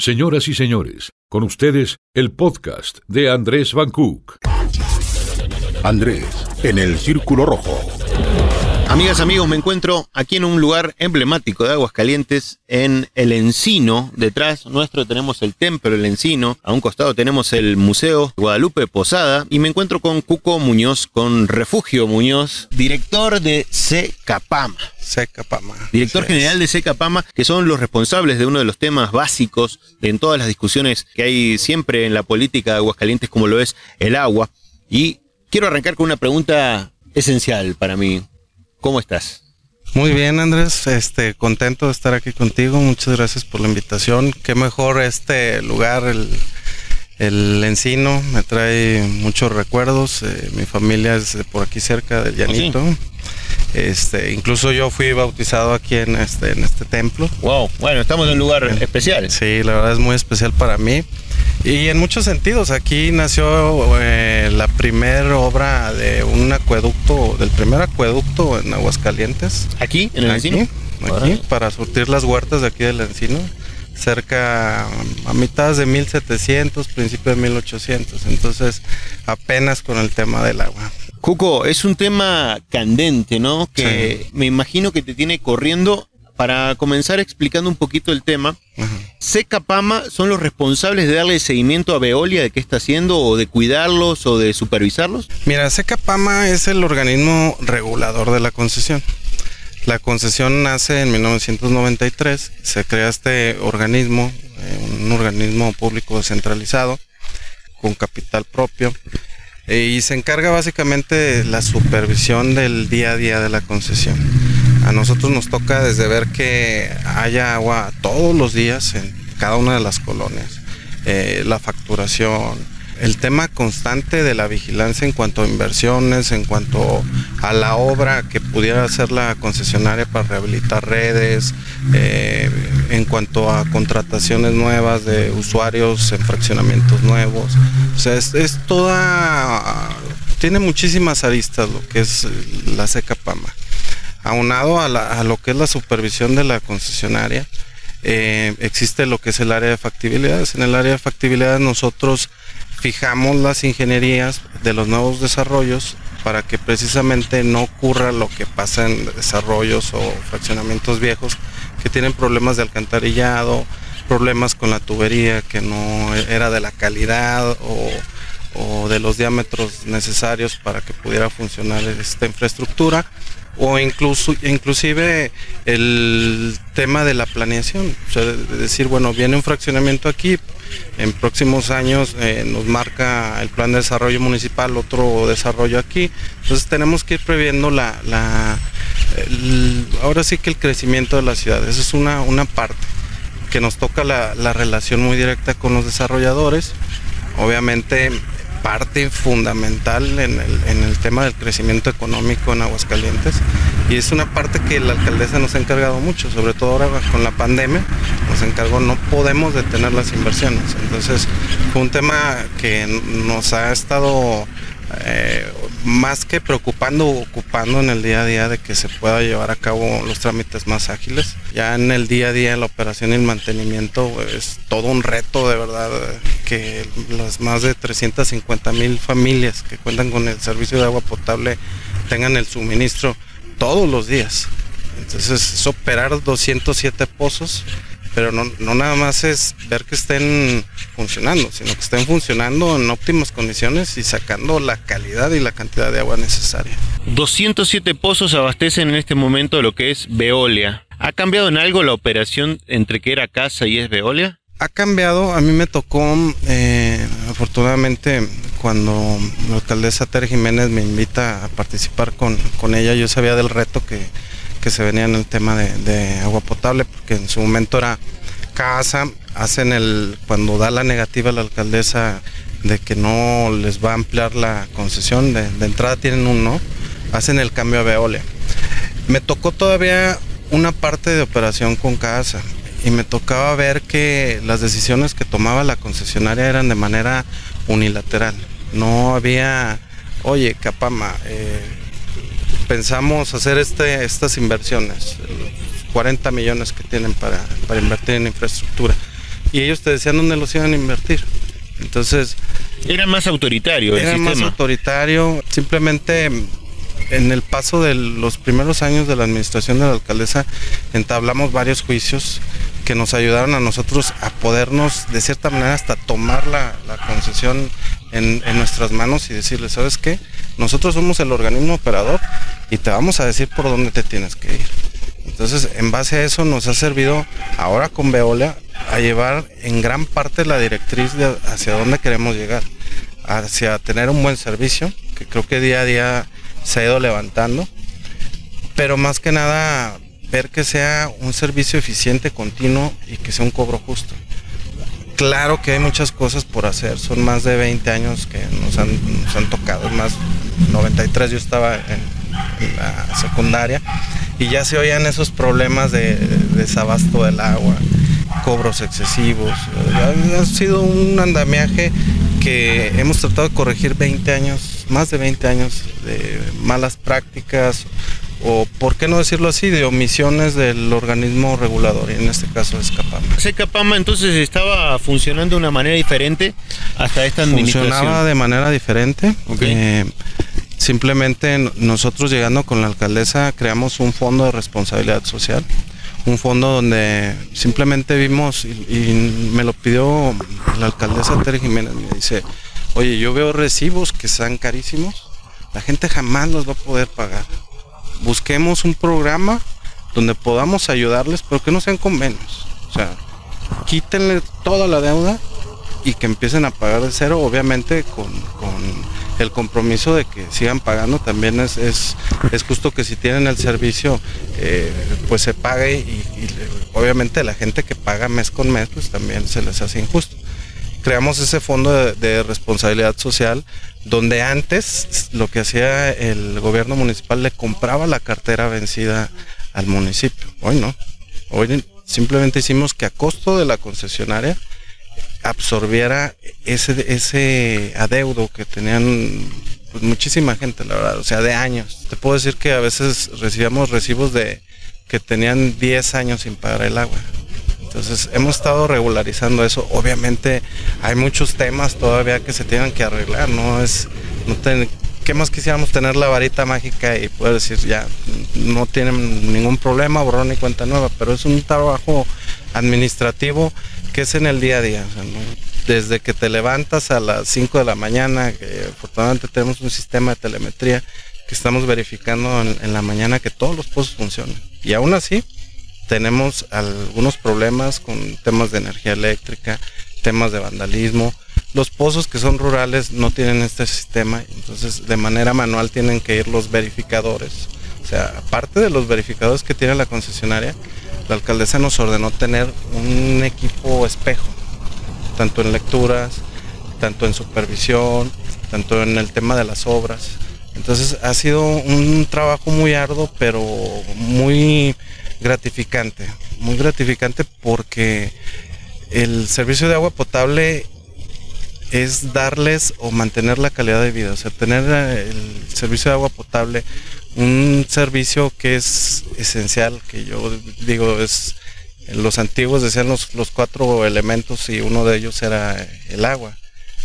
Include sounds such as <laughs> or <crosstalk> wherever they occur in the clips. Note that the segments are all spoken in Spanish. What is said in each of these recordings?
Señoras y señores, con ustedes el podcast de Andrés Van Cook. Andrés, en el Círculo Rojo. Amigas, amigos, me encuentro aquí en un lugar emblemático de Aguascalientes, en El Encino. Detrás nuestro tenemos el Templo El Encino, a un costado tenemos el Museo Guadalupe Posada y me encuentro con Cuco Muñoz, con Refugio Muñoz, director de Secapama. Secapama. Director general de Secapama, que son los responsables de uno de los temas básicos en todas las discusiones que hay siempre en la política de Aguascalientes, como lo es el agua. Y quiero arrancar con una pregunta esencial para mí. ¿Cómo estás? Muy bien, Andrés. Este, contento de estar aquí contigo. Muchas gracias por la invitación. Qué mejor este lugar, el, el Encino, me trae muchos recuerdos. Eh, mi familia es de por aquí cerca del Llanito. Este, incluso yo fui bautizado aquí en este, en este templo. Wow, bueno, estamos en un lugar especial. Sí, la verdad es muy especial para mí. Y en muchos sentidos, aquí nació eh, la primera obra de un acueducto, del primer acueducto en Aguascalientes. ¿Aquí? ¿En el aquí, Encino? aquí, para surtir las huertas de aquí del Encino, cerca a mitad de 1700, principio de 1800, entonces apenas con el tema del agua. Cuco, es un tema candente, ¿no? Que me imagino que te tiene corriendo. Para comenzar explicando un poquito el tema, Ajá. Secapama son los responsables de darle seguimiento a Veolia de qué está haciendo, o de cuidarlos, o de supervisarlos. Mira, Secapama es el organismo regulador de la concesión. La concesión nace en 1993, se crea este organismo, eh, un organismo público descentralizado, con capital propio, eh, y se encarga básicamente de la supervisión del día a día de la concesión. A nosotros nos toca desde ver que haya agua todos los días en cada una de las colonias, eh, la facturación, el tema constante de la vigilancia en cuanto a inversiones, en cuanto a la obra que pudiera hacer la concesionaria para rehabilitar redes, eh, en cuanto a contrataciones nuevas de usuarios en fraccionamientos nuevos. O sea, es, es toda... Tiene muchísimas aristas lo que es la Secapama. Aunado a, lo que es la supervisión de la concesionaria, eh, existe lo que es el área de factibilidades. En el área de factibilidades nosotros fijamos las ingenierías de los nuevos desarrollos para que precisamente no ocurra lo que pasa en desarrollos o fraccionamientos viejos que tienen problemas de alcantarillado, problemas con la tubería que no era de la calidad o de los diámetros necesarios para que pudiera funcionar esta infraestructura o incluso inclusive el tema de la planeación, o sea, de de decir, bueno, viene un fraccionamiento aquí, en próximos años eh, nos marca el plan de desarrollo municipal otro desarrollo aquí, entonces tenemos que ir previendo la, la el- ahora sí que el crecimiento de la ciudad, esa es una, una parte que nos toca la, la relación muy directa con los desarrolladores, obviamente parte fundamental en el, en el tema del crecimiento económico en Aguascalientes. Y es una parte que la alcaldesa nos ha encargado mucho, sobre todo ahora con la pandemia, nos encargó, no podemos detener las inversiones, entonces fue un tema que nos ha estado eh, más que preocupando, ocupando en el día a día de que se pueda llevar a cabo los trámites más ágiles. Ya en el día a día la operación y el mantenimiento es todo un reto de verdad que las más de 350 mil familias que cuentan con el servicio de agua potable tengan el suministro todos los días. Entonces es operar 207 pozos pero no, no nada más es ver que estén funcionando, sino que estén funcionando en óptimas condiciones y sacando la calidad y la cantidad de agua necesaria. 207 pozos abastecen en este momento lo que es Veolia. ¿Ha cambiado en algo la operación entre que era casa y es Veolia? Ha cambiado, a mí me tocó, eh, afortunadamente, cuando la alcaldesa Tere Jiménez me invita a participar con, con ella, yo sabía del reto que, que se venía en el tema de, agua potable, porque en su momento era casa, hacen el, cuando da la negativa la alcaldesa de que no les va a ampliar la concesión, de, de entrada tienen un no, hacen el cambio a Veolia. Me tocó todavía una parte de operación con casa y me tocaba ver que las decisiones que tomaba la concesionaria eran de manera unilateral. No había, oye, Capama, eh, pensamos hacer este, estas inversiones, los 40 millones que tienen para, para invertir en infraestructura. y ellos te decían dónde los iban a invertir. Entonces... Era más autoritario el era más autoritario. Simplemente en el paso de los primeros años de la administración de la alcaldesa entablamos varios juicios que nos ayudaron a nosotros a podernos de cierta manera hasta tomar la, concesión en, en, nuestras manos y decirle, ¿sabes qué? Nosotros somos el organismo operador y te vamos a decir por dónde te tienes que ir. Entonces, en base a eso nos ha servido ahora con Veolia a llevar en gran parte la directriz de hacia dónde queremos llegar, hacia tener un buen servicio, que creo que día a día se ha ido levantando, pero más que nada ver que sea un servicio eficiente, continuo y que sea un cobro justo. Claro que hay muchas cosas por hacer, son más de 20 años que nos han, nos han tocado, más 93 yo estaba en, la secundaria y ya se oían esos problemas de, desabasto del agua, cobros excesivos. Ha, sido un andamiaje que hemos tratado de corregir 20 años, más de 20 años de malas prácticas o por qué no decirlo así, de omisiones del organismo regulador, y en este caso es Capama. ¿Ese Capama entonces estaba funcionando de una manera diferente hasta esta administración? Funcionaba de manera diferente. Eh, simplemente nosotros llegando con la alcaldesa creamos un fondo de responsabilidad social, un fondo donde simplemente vimos, y, me lo pidió la alcaldesa Tere Jiménez, me dice, oye, yo veo recibos que sean carísimos, la gente jamás los va a poder pagar busquemos un programa donde podamos ayudarles, pero que no sean convenios. O sea, quítenle toda la deuda y que empiecen a pagar de cero, obviamente con, el compromiso de que sigan pagando. También es, es, justo que si tienen el servicio, eh, pues se pague y, obviamente la gente que paga mes con mes, pues también se les hace injusto creamos ese fondo de, responsabilidad social donde antes lo que hacía el gobierno municipal le compraba la cartera vencida al municipio. Hoy no. Hoy simplemente hicimos que a costo de la concesionaria absorbiera ese, ese adeudo que tenían pues, muchísima gente, la verdad, o sea, de años. Te puedo decir que a veces recibíamos recibos de que tenían 10 años sin pagar el agua. Entonces hemos estado regularizando eso. Obviamente hay muchos temas todavía que se tienen que arreglar, no es, no ¿qué más quisiéramos tener la varita mágica y poder decir ya no tienen ningún problema, borrón ni cuenta nueva, pero es un trabajo administrativo que es en el día a día. Desde que te levantas a las 5 de la mañana, que afortunadamente tenemos un sistema de telemetría que estamos verificando en, en la mañana que todos los pozos funcionan. Y aún así, tenemos algunos problemas con temas de energía eléctrica, temas de vandalismo. Los pozos que son rurales no tienen este sistema, entonces de manera manual tienen que ir los verificadores. O sea, aparte de los verificadores que tiene la concesionaria, la alcaldesa nos ordenó tener un equipo espejo, tanto en lecturas, tanto en supervisión, tanto en el tema de las obras. Entonces ha sido un trabajo muy arduo, pero muy gratificante, muy gratificante porque el servicio de agua potable es darles o mantener la calidad de vida, o sea, tener eh, el servicio de agua potable, un servicio que es esencial, que yo digo es, los antiguos decían los, los cuatro elementos y uno de ellos era el agua.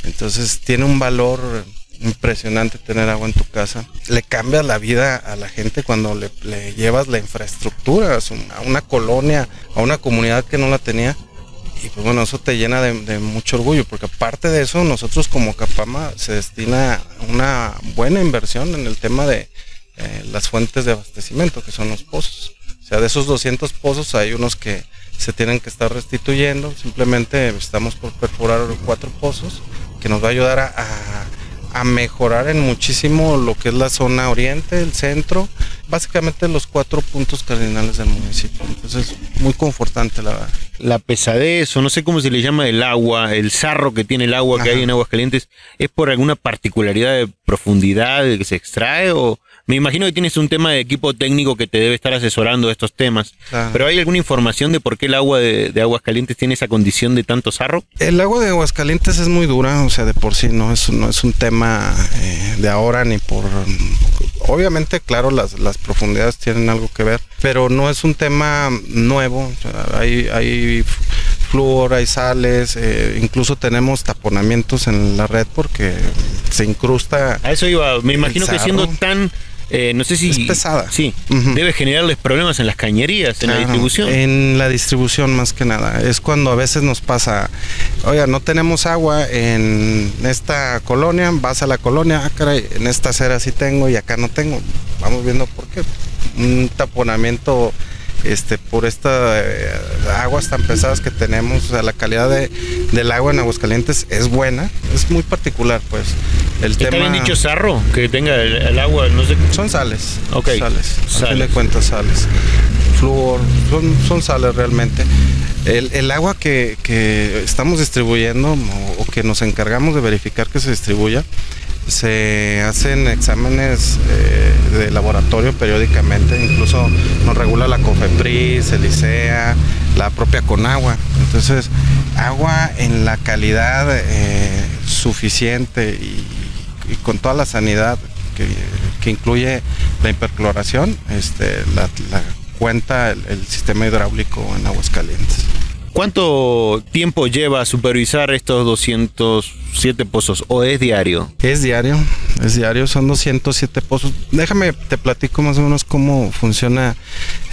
Entonces tiene un valor impresionante tener agua en tu casa. Le cambia la vida a la gente cuando le, llevas la infraestructura a una colonia, a una comunidad que no la tenía. Y pues bueno, eso te llena de, mucho orgullo, porque aparte de eso, nosotros como Capama se destina una buena inversión en el tema de eh, las fuentes de abastecimiento, que son los pozos. O sea, de esos 200 pozos hay unos que se tienen que estar restituyendo. Simplemente estamos por perforar cuatro pozos que nos va a ayudar a a mejorar en muchísimo lo que es la zona oriente, el centro, básicamente los cuatro puntos cardinales del municipio. Entonces, muy confortante la verdad. La pesadez, o no sé cómo se le llama el agua, el sarro que tiene el agua que hay en Aguas Calientes, ¿es por alguna particularidad de profundidad que se extrae o me imagino que tienes un tema de equipo técnico que te debe estar asesorando estos temas. Pero ¿hay alguna información de por qué el agua de, de, Aguascalientes tiene esa condición de tanto sarro? El agua de Aguascalientes es muy dura, o sea, de por sí no es, no es un tema eh, de ahora ni por... Obviamente, claro, las, las profundidades tienen algo que ver, pero no es un tema nuevo. hay, hay flúor, hay sales, eh, incluso tenemos taponamientos en la red porque se incrusta. A eso iba, me imagino que siendo tan eh, no sé si. Es pesada. Sí. Debe generarles problemas en las cañerías, en la distribución. En la distribución, más que nada. Es cuando a veces nos pasa, oiga, no tenemos agua en esta colonia, vas a la colonia, ah, caray, en esta acera sí tengo y acá no tengo. Vamos viendo por qué. Un taponamiento este, por estas eh, aguas tan pesadas que tenemos, o sea, la calidad de, del agua en Aguascalientes es buena, es muy particular, pues. El ¿Está tema... bien dicho sarro? Que tenga el, agua, no sé. Son sales. Ok. Sales. sales. cuentas, sales. Flúor, son, son sales realmente. El, el agua que, que, estamos distribuyendo o, o que nos encargamos de verificar que se distribuya, se hacen exámenes eh, de laboratorio periódicamente, incluso nos regula la COFEPRIS, el ICEA, la propia Conagua. Entonces, agua en la calidad eh, suficiente y, con toda la sanidad que, incluye la hipercloración, este, la, cuenta el, sistema hidráulico en aguas calientes. ¿Cuánto tiempo lleva supervisar estos 207 pozos o es diario? Es diario, es diario, son 207 pozos. Déjame, te platico más o menos cómo funciona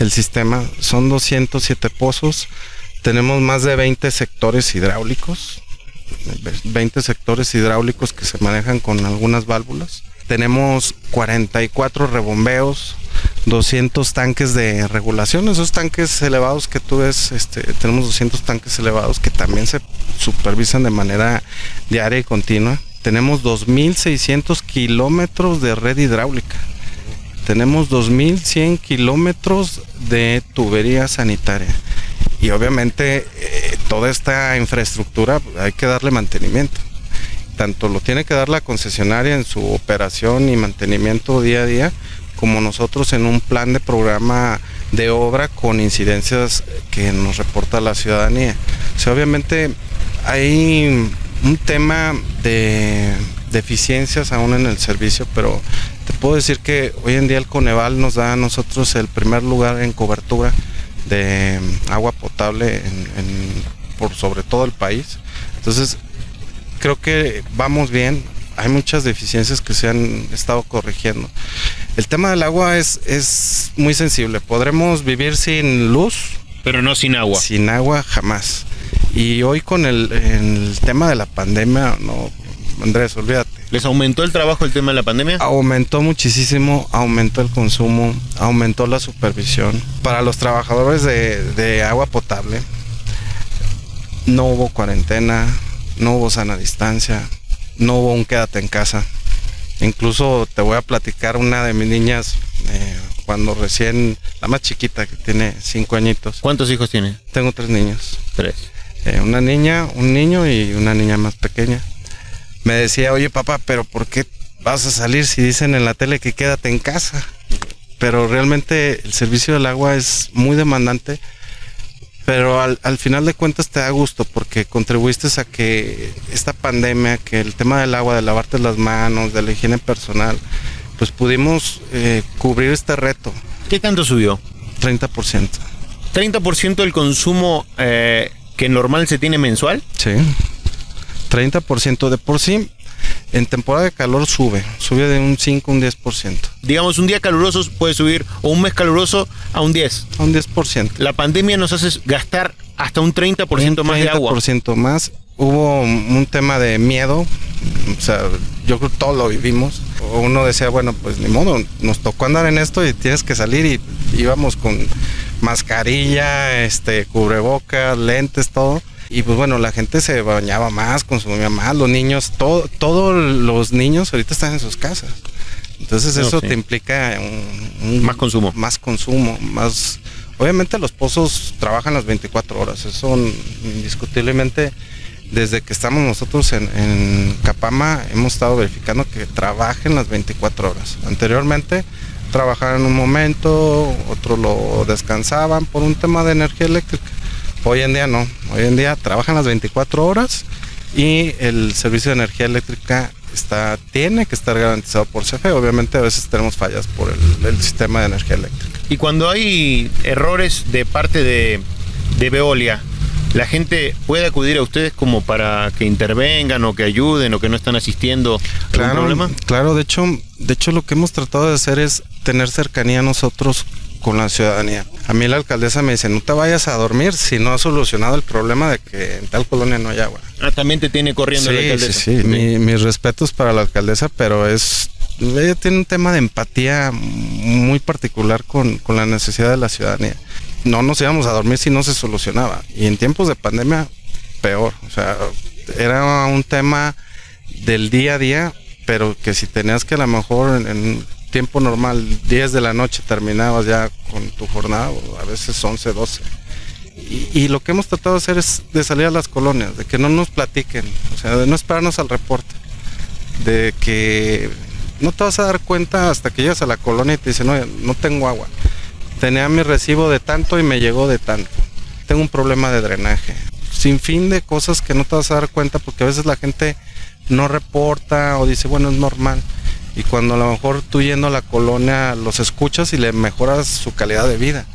el sistema. Son 207 pozos, tenemos más de 20 sectores hidráulicos, 20 sectores hidráulicos que se manejan con algunas válvulas. Tenemos 44 rebombeos, 200 tanques de regulación, esos tanques elevados que tú ves, este, tenemos 200 tanques elevados que también se supervisan de manera diaria y continua. Tenemos 2.600 kilómetros de red hidráulica. Tenemos 2.100 kilómetros de tubería sanitaria. Y obviamente eh, toda esta infraestructura hay que darle mantenimiento. Tanto lo tiene que dar la concesionaria en su operación y mantenimiento día a día, como nosotros en un plan de programa de obra con incidencias que nos reporta la ciudadanía. obviamente hay un tema de deficiencias aún en el servicio, pero te puedo decir que hoy en día el Coneval nos da a nosotros el primer lugar en cobertura de agua potable por sobre todo el país. Entonces, creo que vamos bien, hay muchas deficiencias que se han estado corrigiendo. El tema del agua es, es muy sensible. Podremos vivir sin luz. Pero no sin agua. Sin agua jamás. Y hoy con el, tema de la pandemia, no, Andrés, olvídate. ¿Les aumentó el trabajo el tema de la pandemia? Aumentó muchísimo, aumentó el consumo, aumentó la supervisión. Para los trabajadores de, de agua potable, no hubo cuarentena, no hubo sana distancia, no hubo un quédate en casa. Incluso te voy a platicar una de mis niñas eh, cuando recién, la más chiquita que tiene cinco añitos. ¿Cuántos hijos tiene? Tengo tres niños. Tres. Eh, una niña, un niño y una niña más pequeña. Me decía, oye papá, pero ¿por qué vas a salir si dicen en la tele que quédate en casa? Pero realmente el servicio del agua es muy demandante pero al, al, final de cuentas te da gusto porque contribuiste a que esta pandemia, que el tema del agua, de lavarte las manos, de la higiene personal, pues pudimos eh, cubrir este reto. ¿Qué tanto subió? 30%. ¿30% del consumo eh, que normal se tiene mensual? Sí. 30% de por sí en temporada de calor sube, sube de un 5 a un 10%. Digamos, un día caluroso puede subir, o un mes caluroso a un 10. A un 10%. La pandemia nos hace gastar hasta un 30% más de agua. 30% más. Hubo un tema de miedo, o sea, yo creo que todos lo vivimos. Uno decía, bueno, pues ni modo, nos tocó andar en esto y tienes que salir y íbamos con mascarilla, este, cubrebocas, lentes, todo y pues bueno, la gente se bañaba más, consumía más, los niños, todo, todos los niños ahorita están en sus casas. Entonces eso te implica un, más consumo. Más consumo, más... Obviamente los pozos trabajan las 24 horas, eso indiscutiblemente desde que estamos nosotros en, en, Capama hemos estado verificando que trabajen las 24 horas. Anteriormente trabajaban un momento, otro lo descansaban por un tema de energía eléctrica. Hoy en día no, hoy en día trabajan las 24 horas y el servicio de energía eléctrica está, tiene que estar garantizado por CFE. Obviamente a veces tenemos fallas por el, sistema de energía eléctrica. Y cuando hay errores de parte de, de Veolia, la gente puede acudir a ustedes como para que intervengan o que ayuden o que no están asistiendo a Claro, problema? claro, de hecho, de hecho lo que hemos tratado de hacer es tener cercanía nosotros con la ciudadanía. A mí la alcaldesa me dice, no te vayas a dormir si no has solucionado el problema de que en tal colonia no hay agua. Ah, también te tiene corriendo la Sí, sí, alcaldesa. sí. Mi- mis respetos para la alcaldesa, pero es ella tiene un tema de empatía muy particular con, con la necesidad de la ciudadanía. No nos íbamos a dormir si no se solucionaba. Y en tiempos de pandemia, peor. O sea, era un tema del día a día, pero que si tenías que a lo mejor en, en tiempo normal, 10 de la noche, terminabas ya con tu jornada, a veces 11, 12. Y, y lo que hemos tratado de hacer es de salir a las colonias, de que no nos platiquen, o sea, de no esperarnos al reporte, de que no te vas a dar cuenta hasta que llegas a la colonia y te dicen, no, no tengo agua. Tenía mi recibo de tanto y me llegó de tanto. Tengo un problema de drenaje. Sin fin de cosas que no te vas a dar cuenta porque a veces la gente no reporta o dice, bueno, es normal. Y cuando a lo mejor tú yendo a la colonia los escuchas y le mejoras su calidad de vida.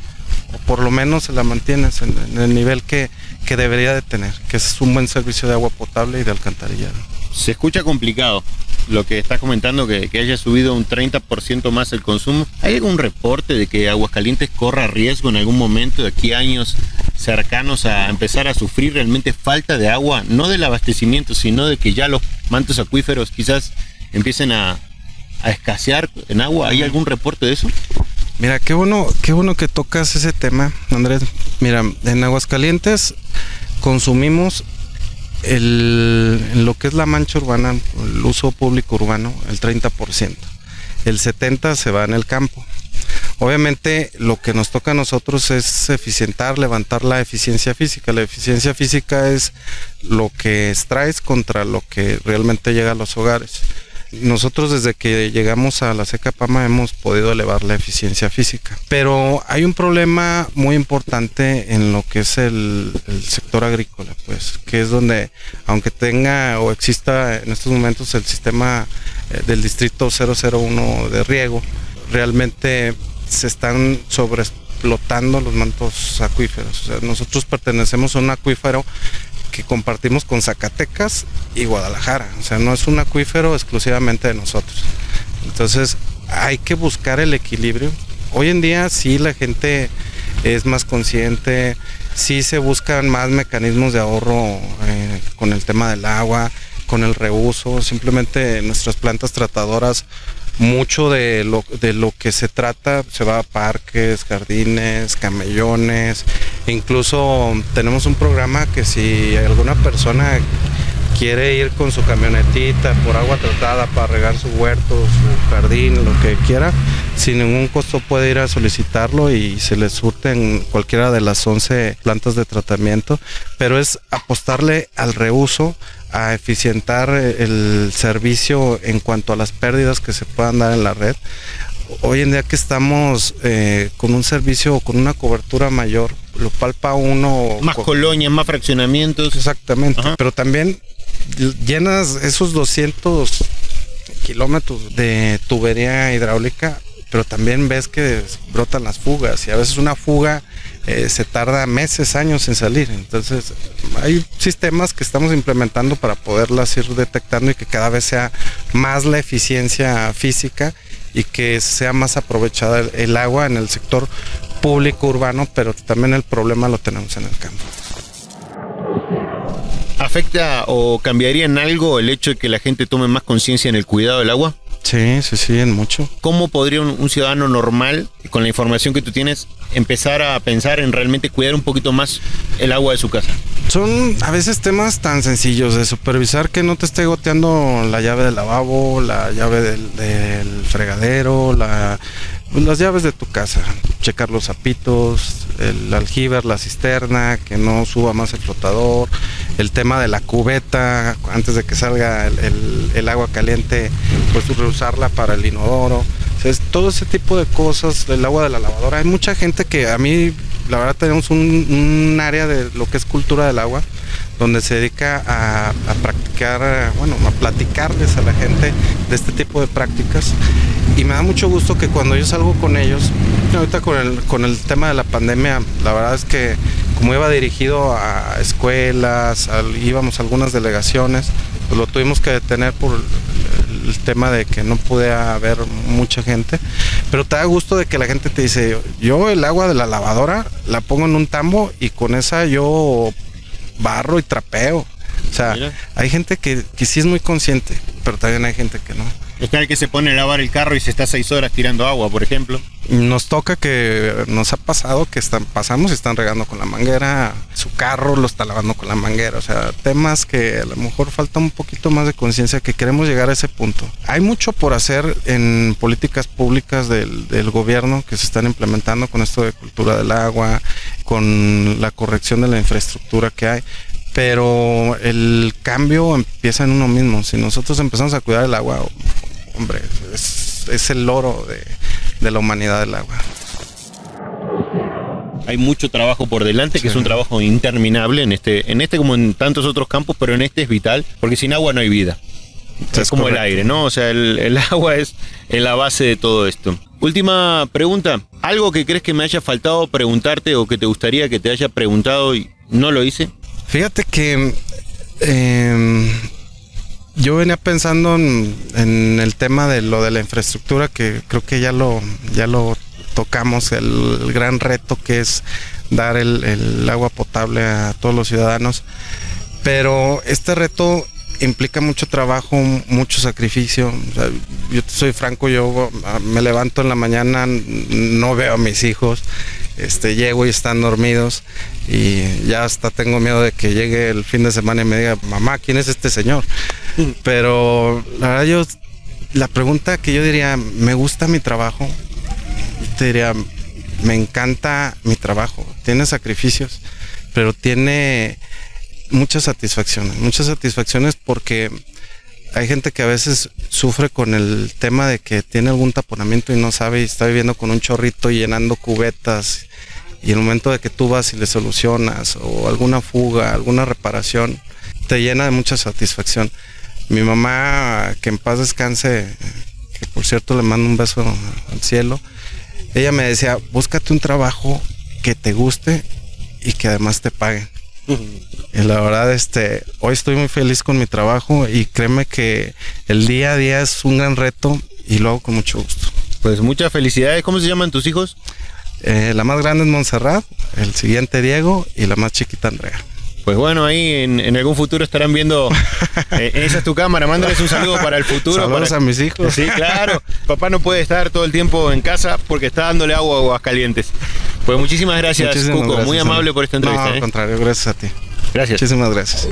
O por lo menos se la mantienes en, el nivel que, que debería de tener, que es un buen servicio de agua potable y de alcantarillado. Se escucha complicado lo que estás comentando, que, que haya subido un 30% más el consumo. ¿Hay algún reporte de que Aguascalientes corra riesgo en algún momento de aquí años cercanos a empezar a sufrir realmente falta de agua? No del abastecimiento, sino de que ya los mantos acuíferos quizás empiecen a, a escasear en agua. ¿Hay algún reporte de eso? Mira, qué bueno, qué bueno que tocas ese tema, Andrés. Mira, en Aguascalientes consumimos el, en lo que es la mancha urbana, el uso público urbano, el 30%. El 70% se va en el campo. Obviamente lo que nos toca a nosotros es eficientar, levantar la eficiencia física. La eficiencia física es lo que extraes contra lo que realmente llega a los hogares. Nosotros desde que llegamos a la Seca Pama hemos podido elevar la eficiencia física. Pero hay un problema muy importante en lo que es el, sector agrícola, pues, que es donde, aunque tenga o exista en estos momentos el sistema eh, del distrito 001 de riego, realmente se están sobreexplotando los mantos acuíferos. O sea, nosotros pertenecemos a un acuífero que compartimos con Zacatecas y Guadalajara. O sea, no es un acuífero exclusivamente de nosotros. Entonces, hay que buscar el equilibrio. Hoy en día sí la gente es más consciente, sí se buscan más mecanismos de ahorro eh, con el tema del agua, con el reuso. Simplemente nuestras plantas tratadoras mucho de lo, de lo que se trata se va a parques, jardines, camellones. Incluso tenemos un programa que si alguna persona quiere ir con su camionetita por agua tratada para regar su huerto, su jardín, lo que quiera, sin ningún costo puede ir a solicitarlo y se le surte en cualquiera de las 11 plantas de tratamiento, pero es apostarle al reuso, a eficientar el servicio en cuanto a las pérdidas que se puedan dar en la red. Hoy en día que estamos eh, con un servicio, con una cobertura mayor, lo palpa uno. Más colonias, más fraccionamientos. Exactamente, Ajá. pero también llenas esos 200 kilómetros de tubería hidráulica, pero también ves que brotan las fugas y a veces una fuga eh, se tarda meses, años en salir. Entonces hay sistemas que estamos implementando para poderlas ir detectando y que cada vez sea más la eficiencia física y que sea más aprovechada el, el agua en el sector público urbano, pero también el problema lo tenemos en el campo. ¿Afecta o cambiaría en algo el hecho de que la gente tome más conciencia en el cuidado del agua? Sí, sí, sí, en mucho. ¿Cómo podría un, un ciudadano normal, con la información que tú tienes, empezar a pensar en realmente cuidar un poquito más el agua de su casa? Son a veces temas tan sencillos de supervisar que no te esté goteando la llave del lavabo, la llave del, fregadero, la, las llaves de tu casa. Checar los zapitos, el aljiber, la cisterna, que no suba más el flotador, el tema de la cubeta, antes de que salga el- el agua caliente, pues reusarla para el inodoro. O sea, es todo ese tipo de cosas, el agua de la lavadora. Hay mucha gente que a mí, la verdad, tenemos un, un área de lo que es cultura del agua, donde se dedica a, practicar, bueno, a platicarles a la gente de este tipo de prácticas. Y me da mucho gusto que cuando yo salgo con ellos, ahorita con el, con el tema de la pandemia, la verdad es que como iba dirigido a escuelas, íbamos a algunas delegaciones, pues lo tuvimos que detener por el, tema de que no pude haber mucha gente. Pero te da gusto de que la gente te dice, yo el agua de la lavadora la pongo en un tambo y con esa yo barro y trapeo. O sea, Mira. hay gente que, que sí es muy consciente, pero también hay gente que no. Está el que se pone a lavar el carro y se está seis horas tirando agua, por ejemplo. Nos toca que nos ha pasado que están, pasamos y están regando con la manguera, su carro lo está lavando con la manguera, o sea, temas que a lo mejor falta un poquito más de conciencia que queremos llegar a ese punto. Hay mucho por hacer en políticas públicas del, del gobierno que se están implementando con esto de cultura del agua, con la corrección de la infraestructura que hay. Pero el cambio empieza en uno mismo. Si nosotros empezamos a cuidar el agua, hombre, es, es el oro de, de la humanidad del agua. Hay mucho trabajo por delante, que Sí. es un trabajo interminable en este, en este como en tantos otros campos, pero en este es vital, porque sin agua no hay vida. Es, Es como el aire, ¿no? O sea, el, el <laughs> agua es en la base de todo esto. Última pregunta. ¿Algo que crees que me haya faltado preguntarte o que te gustaría que te haya preguntado y no lo hice? Fíjate que eh, yo venía pensando en, el tema de lo de la infraestructura, que creo que ya lo, ya lo tocamos, el, gran reto que es dar el, agua potable a todos los ciudadanos. Pero este reto implica mucho trabajo, mucho sacrificio. O sea, yo soy franco, yo ah, me levanto en la mañana, no veo a mis hijos, este, llego y están dormidos y ya hasta tengo miedo de que llegue el fin de semana y me diga, mamá, ¿quién es este señor? <laughs> Pero la verdad yo, la pregunta que yo diría, ¿me gusta mi trabajo? Te diría, me encanta mi trabajo, tiene sacrificios, pero tiene muchas satisfacciones, muchas satisfacciones porque hay gente que a veces sufre con el tema de que tiene algún taponamiento y no sabe y está viviendo con un chorrito y llenando cubetas y el momento de que tú vas y le solucionas o alguna fuga, alguna reparación, te llena de mucha satisfacción. Mi mamá, que en paz descanse, que por cierto le mando un beso al cielo, ella me decía, búscate un trabajo que te guste y que además te paguen. Y la verdad, este, hoy estoy muy feliz con mi trabajo y créeme que el día a día es un gran reto y lo hago con mucho gusto. Pues muchas felicidades. ¿Cómo se llaman tus hijos? Eh, la más grande es Montserrat, el siguiente Diego y la más chiquita Andrea. Pues bueno, ahí en, en algún futuro estarán viendo. <laughs> eh, esa es tu cámara. Mándales un saludo para el futuro. Saludos para- a mis hijos. Sí, claro. Papá no puede estar todo el tiempo en casa porque está dándole agua a aguas calientes. Pues muchísimas gracias, Muchísimas Cuco. gracias, Muy amable por esta entrevista. No, al ¿eh? contrario, gracias a ti. Gracias. Muchísimas gracias.